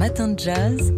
matins de jazz.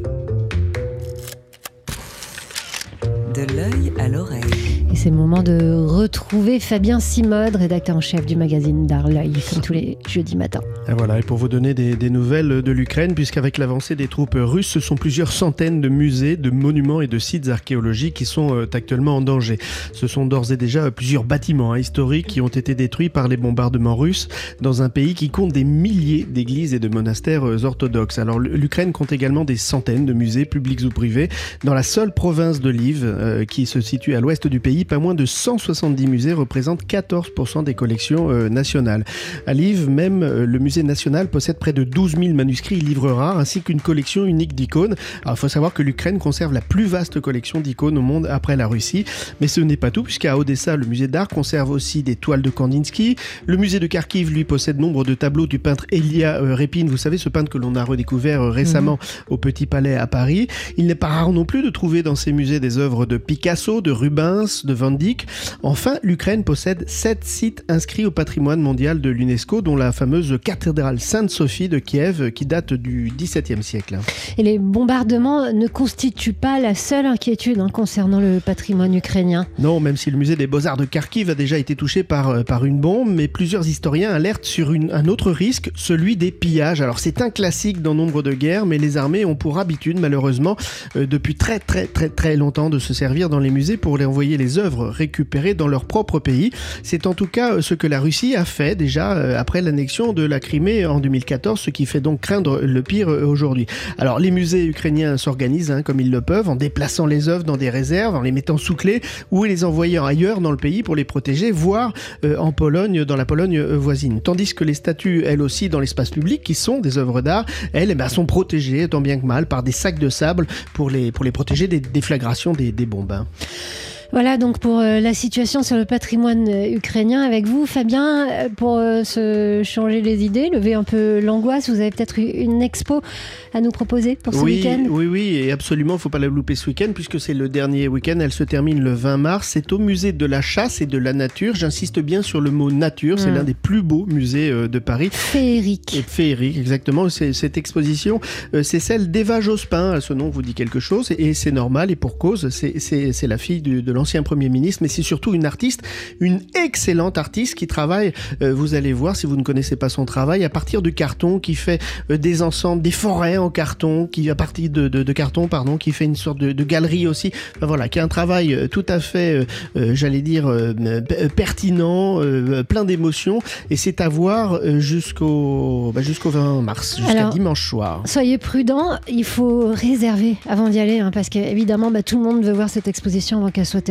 De l'œil à l'oreille. Et c'est le moment de retrouver Fabien Simode, rédacteur en chef du magazine D'Art comme tous les jeudis matins. Et voilà, et pour vous donner des, nouvelles de l'Ukraine, puisqu'avec l'avancée des troupes russes, ce sont plusieurs centaines de musées, de monuments et de sites archéologiques qui sont euh, actuellement en danger. Ce sont d'ores et déjà plusieurs bâtiments hein, historiques qui ont été détruits par les bombardements russes dans un pays qui compte des milliers d'églises et de monastères euh, orthodoxes. Alors l'Ukraine compte également des centaines de musées publics ou privés. Dans la seule province de Lviv, euh, qui se situe à l'ouest du pays, pas moins de 170 musées représentent 14% des collections euh, nationales. À Lviv, même euh, le musée national possède près de 12 000 manuscrits et livres rares, ainsi qu'une collection unique d'icônes. Alors il faut savoir que l'Ukraine conserve la plus vaste collection d'icônes au monde après la Russie. Mais ce n'est pas tout, puisqu'à Odessa, le musée d'art conserve aussi des toiles de Kandinsky. Le musée de Kharkiv, lui, possède nombre de tableaux du peintre Elia euh, Repin. Vous savez, ce peintre que l'on a redécouvert euh, récemment au Petit Palais à Paris. Il n'est pas rare non plus de trouver dans ces musées des œuvres de Picasso, de Rubens, de Van Dyck. Enfin, l'Ukraine possède sept sites inscrits au patrimoine mondial de l'UNESCO, dont la fameuse cathédrale Sainte-Sophie de Kiev, qui date du XVIIe siècle. Et les bombardements ne constituent pas la seule inquiétude hein, concernant le patrimoine ukrainien. Non, même si le musée des beaux-arts de Kharkiv a déjà été touché par, euh, par une bombe, mais plusieurs historiens alertent sur une- un autre risque, celui des pillages. Alors c'est un classique dans nombre de guerres, mais les armées ont pour habitude, malheureusement, euh, depuis très très très très longtemps, de se servir dans les musées pour les envoyer les œuvres récupérées dans leur propre pays. C'est en tout cas euh, ce que la Russie a fait déjà euh, après l'annexion de la Crimée en 2014, ce qui fait donc craindre le pire euh, aujourd'hui. Alors les musées ukrainiens s'organisent hein, comme ils le peuvent, en déplaçant les œuvres dans des réserves, en les mettant sous clé ou les envoyant ailleurs dans le pays pour les protéger, voire en Pologne, dans la Pologne voisine. Tandis que les statues, elles aussi, dans l'espace public, qui sont des œuvres d'art, elles eh ben, sont protégées, tant bien que mal, par des sacs de sable pour les, protéger des déflagrations des, des bombes. Voilà donc pour euh, la situation sur le patrimoine euh, ukrainien avec vous, Fabien, euh, pour se changer les idées, lever un peu l'angoisse. Vous avez peut-être eu une expo à nous proposer pour ce oui, week-end oui, oui, et absolument, faut pas la louper ce week-end puisque c'est le dernier week-end. Elle se termine le 20 mars. C'est au musée de la chasse et de la nature. J'insiste bien sur le mot nature. C'est Mm. l'un des plus beaux musées de Paris. Féerique. Et féerique, exactement. Cette exposition, c'est celle d'Eva Jospin. Ce nom vous dit quelque chose et c'est normal et pour cause. C'est- la fille du- de l'ancien Premier ministre, mais c'est surtout une artiste, une excellente artiste qui travaille, euh, vous allez voir si vous ne connaissez pas son travail, à partir de carton, qui fait euh, des ensembles, des forêts en carton, qui à partir de, de- de carton, pardon, qui fait une sorte de, de galerie aussi. Enfin, voilà, qui a un travail euh, tout à fait, euh, j'allais dire, pertinent, plein d'émotions. Et c'est à voir jusqu'au bah, jusqu'au 20 mars, jusqu'à dimanche soir. Soyez prudents, il faut réserver avant d'y aller, hein, parce qu'évidemment, bah, tout le monde veut voir cette exposition avant qu'elle soit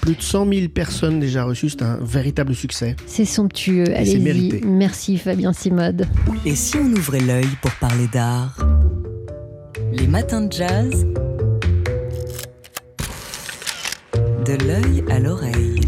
Plus de 100 000 personnes déjà reçues, c'est un véritable succès. C'est somptueux, c'est allez-y. mérité. Merci Fabien Simode. Et si on ouvrait l'œil pour parler d'art? Les matins de jazz? De l'œil à l'oreille.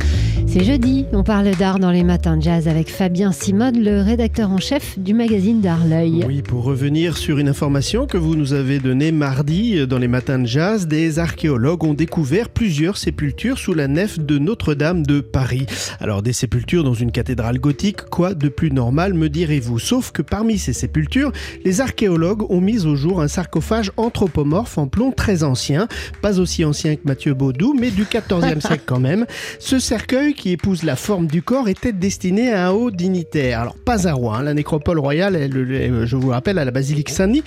C'est jeudi, on parle d'art dans les matins de jazz avec Fabien Simode, le rédacteur en chef du magazine d'art L'œil. Oui, pour revenir sur une information que vous nous avez donnée mardi euh, dans les matins de jazz, des archéologues ont découvert plusieurs sépultures sous la nef de Notre-Dame de Paris. Alors des sépultures dans une cathédrale gothique, quoi de plus normal me direz-vous? Sauf que parmi ces sépultures, les archéologues ont mis au jour un sarcophage anthropomorphe en plomb très ancien, pas aussi ancien que Mathieu Baudou, mais du 14e siècle quand même. Ce cercueil qui épouse la forme du corps était destiné à un haut dignitaire. Alors pas à roi, hein, la nécropole royale, je vous le rappelle, à la basilique Saint-Denis,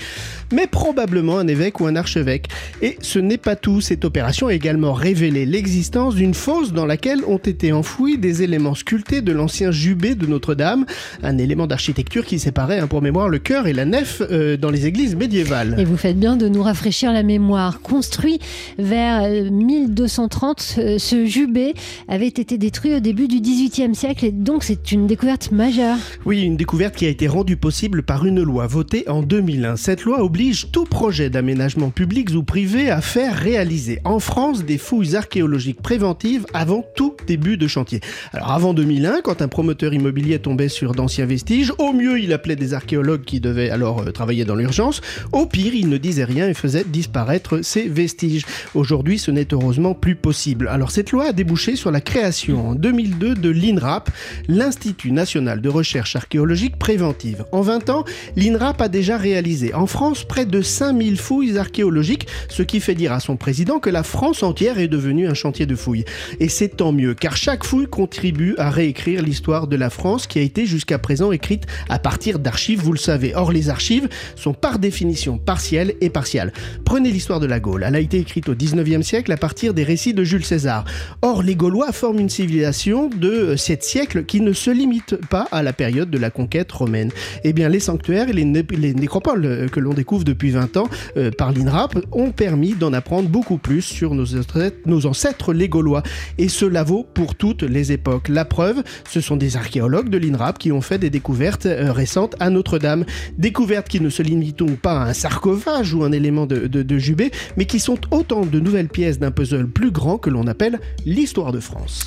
mais probablement un évêque ou un archevêque. Et ce n'est pas tout, cette opération a également révélé l'existence d'une fosse dans laquelle ont été enfouis des éléments sculptés de l'ancien jubé de Notre-Dame, un élément d'architecture qui séparait, hein, pour mémoire, le chœur et la nef euh, dans les églises médiévales. Et vous faites bien de nous rafraîchir la mémoire. Construit vers euh, 1230, euh, ce jubé avait été détruit au début du XVIIIe siècle et donc c'est une découverte majeure. Oui, une découverte qui a été rendue possible par une loi votée en 2001. Cette loi oblige tout projet d'aménagement public ou privé à faire réaliser en France des fouilles archéologiques préventives avant tout début de chantier. Alors avant 2001, quand un promoteur immobilier tombait sur d'anciens vestiges, au mieux il appelait des archéologues qui devaient alors euh, travailler dans l'urgence, au pire il ne disait rien et faisait disparaître ces vestiges. Aujourd'hui ce n'est heureusement plus possible. Alors cette loi a débouché sur la création en 2002 de l'INRAP, l'Institut national de recherche archéologique préventive. En 20 ans, l'INRAP a déjà réalisé en France près de 5000 fouilles archéologiques, ce qui fait dire à son président que la France entière est devenue un chantier de fouilles. Et c'est tant mieux, car chaque fouille contribue à réécrire l'histoire de la France qui a été jusqu'à présent écrite à partir d'archives, vous le savez. Or, les archives sont par définition partielles et partiales. Prenez l'histoire de la Gaule. Elle a été écrite au 19e siècle à partir des récits de Jules César. Or, les Gaulois forment une civilisation de 7 siècles qui ne se limite pas à la période de la conquête romaine. Eh bien, les sanctuaires et les, nécropoles euh, que l'on découvre depuis 20 ans euh, par l'INRAP ont permis d'en apprendre beaucoup plus sur nos ancêtres, les Gaulois. Et cela vaut pour toutes les époques. La preuve, ce sont des archéologues de l'INRAP qui ont fait des découvertes euh, récentes à Notre-Dame. Découvertes qui ne se limitent pas à un sarcophage ou un élément de, de Jubé, mais qui sont autant de nouvelles pièces d'un puzzle plus grand que l'on appelle l'histoire de France.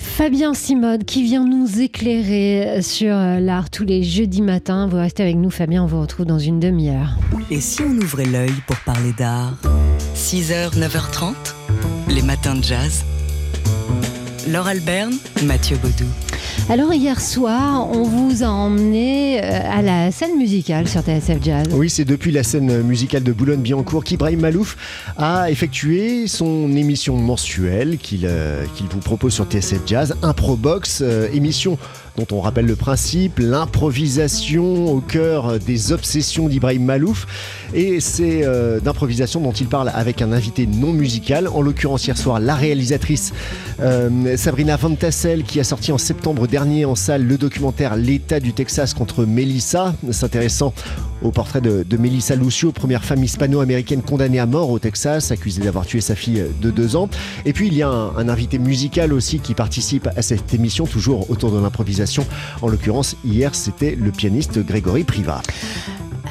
Fabien Simode qui vient nous éclairer sur l'art tous les jeudis matins. Vous restez avec nous Fabien, on vous retrouve dans une demi-heure. Et si on ouvrait l'œil pour parler d'art? 6h, 9h30, les matins de jazz. Laure Alberne, Mathieu Baudou. Alors hier soir, on vous a emmené euh, à la scène musicale sur TSF Jazz. Oui, c'est depuis la scène musicale de Boulogne-Billancourt qu'Ibrahim Malouf a effectué son émission mensuelle qu'il euh, vous propose sur TSF Jazz, Improbox, euh, émission on rappelle le principe, l'improvisation au cœur des obsessions d'Ibrahim Malouf. Et c'est euh, d'improvisation dont il parle avec un invité non musical, en l'occurrence hier soir la réalisatrice euh, Sabrina Van Tassel qui a sorti en septembre dernier en salle le documentaire L'État du Texas contre Melissa, s'intéressant au portrait de, Melissa Lucio, première femme hispano-américaine condamnée à mort au Texas, accusée d'avoir tué sa fille de deux ans. Et puis il y a un invité musical aussi qui participe à cette émission, toujours autour de l'improvisation en l'occurrence, hier, c'était le pianiste Grégory Privat.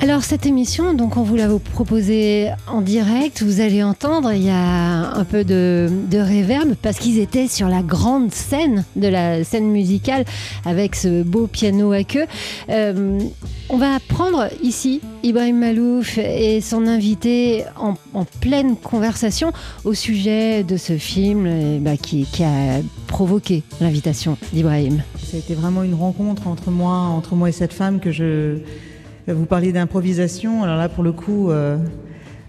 Alors cette émission, donc on vous l'a proposée en direct, vous allez entendre, il y a un peu de, de réverb parce qu'ils étaient sur la grande scène de la scène musicale avec ce beau piano à queue. Euh, on va prendre ici Ibrahim Malouf et son invité en, pleine conversation au sujet de ce film eh ben, qui a provoqué l'invitation d'Ibrahim. Ça a été vraiment une rencontre entre moi, entre moi et cette femme que je vous parliez d'improvisation. Alors là, pour le coup, euh,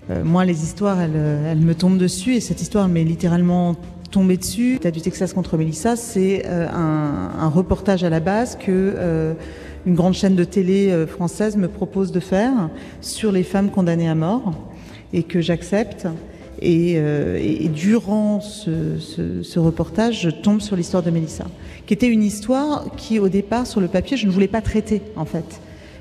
euh, moi, les histoires, elles, me tombent dessus et cette histoire m'est littéralement tombée dessus. Du Texas contre Melissa, c'est euh, un, reportage à la base que une grande chaîne de télé française me propose de faire sur les femmes condamnées à mort et que j'accepte. Et, durant ce, reportage, je tombe sur l'histoire de Melissa, qui était une histoire qui, au départ, sur le papier, je ne voulais pas traiter, en fait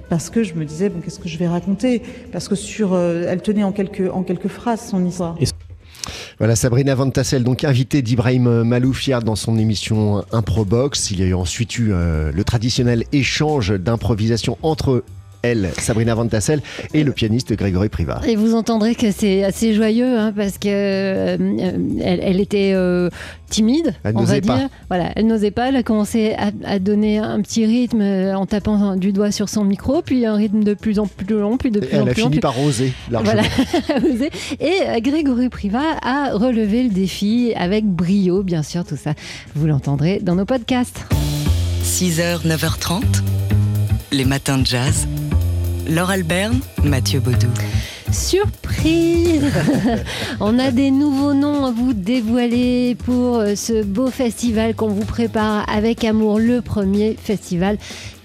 parce que je me disais bon qu'est-ce que je vais raconter? Parce que sur euh, elle tenait en quelques en quelques phrases son histoire. Voilà, Sabrina Van Tassel, donc invitée d'Ibrahim Malouf hier dans son émission Improbox. Il y a ensuite eu euh, le traditionnel échange d'improvisation entre elle, Sabrina Van Tassel, et le pianiste Grégory Privat. Et vous entendrez que c'est assez joyeux, hein, parce que euh, elle, était euh, timide, on va dire. Voilà, elle n'osait pas. Elle a commencé à, donner un petit rythme euh, en tapant du doigt sur son micro, puis un rythme de plus en plus long, puis de plus en plus long. Elle a fini par oser, largement. Voilà, et Grégory Privat a relevé le défi avec brio, bien sûr, tout ça. Vous l'entendrez dans nos podcasts. 6h, 9h30, les matins de jazz. Laure Alberne, Mathieu Baudou. Surprise On a des nouveaux noms à vous dévoiler pour euh, ce beau festival qu'on vous prépare avec amour, le premier festival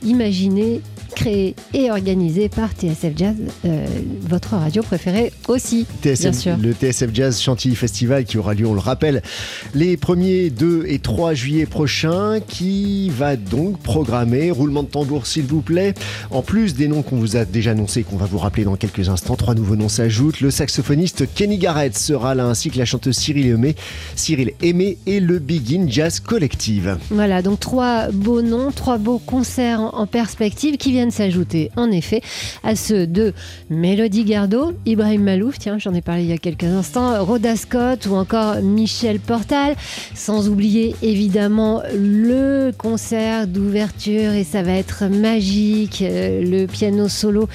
Imaginez créé et organisé par TSF Jazz, euh, votre radio préférée aussi, bien sûr. Le TSF Jazz Chantilly Festival qui aura lieu, on le rappelle, les 1er, 2 et 3 juillet prochains, qui va donc programmer, roulement de tambour s'il vous plaît, en plus des noms qu'on vous a déjà annoncés, qu'on va vous rappeler dans quelques instants, trois nouveaux noms s'ajoutent. Le saxophoniste Kenny Garrett sera là, ainsi que la chanteuse Cyril Aimé, Cyril Aimé et le Begin Jazz Collective. Voilà, donc trois beaux noms, trois beaux concerts en perspective qui viennent viennent s'ajouter en effet à ceux de Mélodie Gardot, Ibrahim Malouf, tiens, j'en ai parlé il y a quelques instants, Rhoda Scott ou encore Michel Portal, sans oublier évidemment le concert d'ouverture et ça va être magique, euh, le piano solo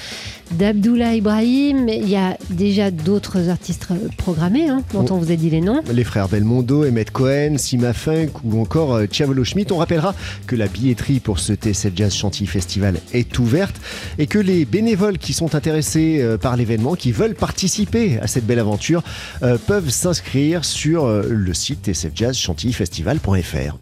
d'Abdullah Ibrahim. Il y a déjà d'autres artistes programmés hein, dont on vous a dit les noms. Les frères Belmondo, Emmett Cohen, Sima Funk ou encore euh, Chavolo Schmidt. On rappellera que la billetterie pour ce TSF Jazz Chantilly Festival est et que les bénévoles qui sont intéressés euh, par l'événement, qui veulent participer à cette belle aventure, euh, peuvent s'inscrire sur le site tsfjazzchantillyfestival.fr.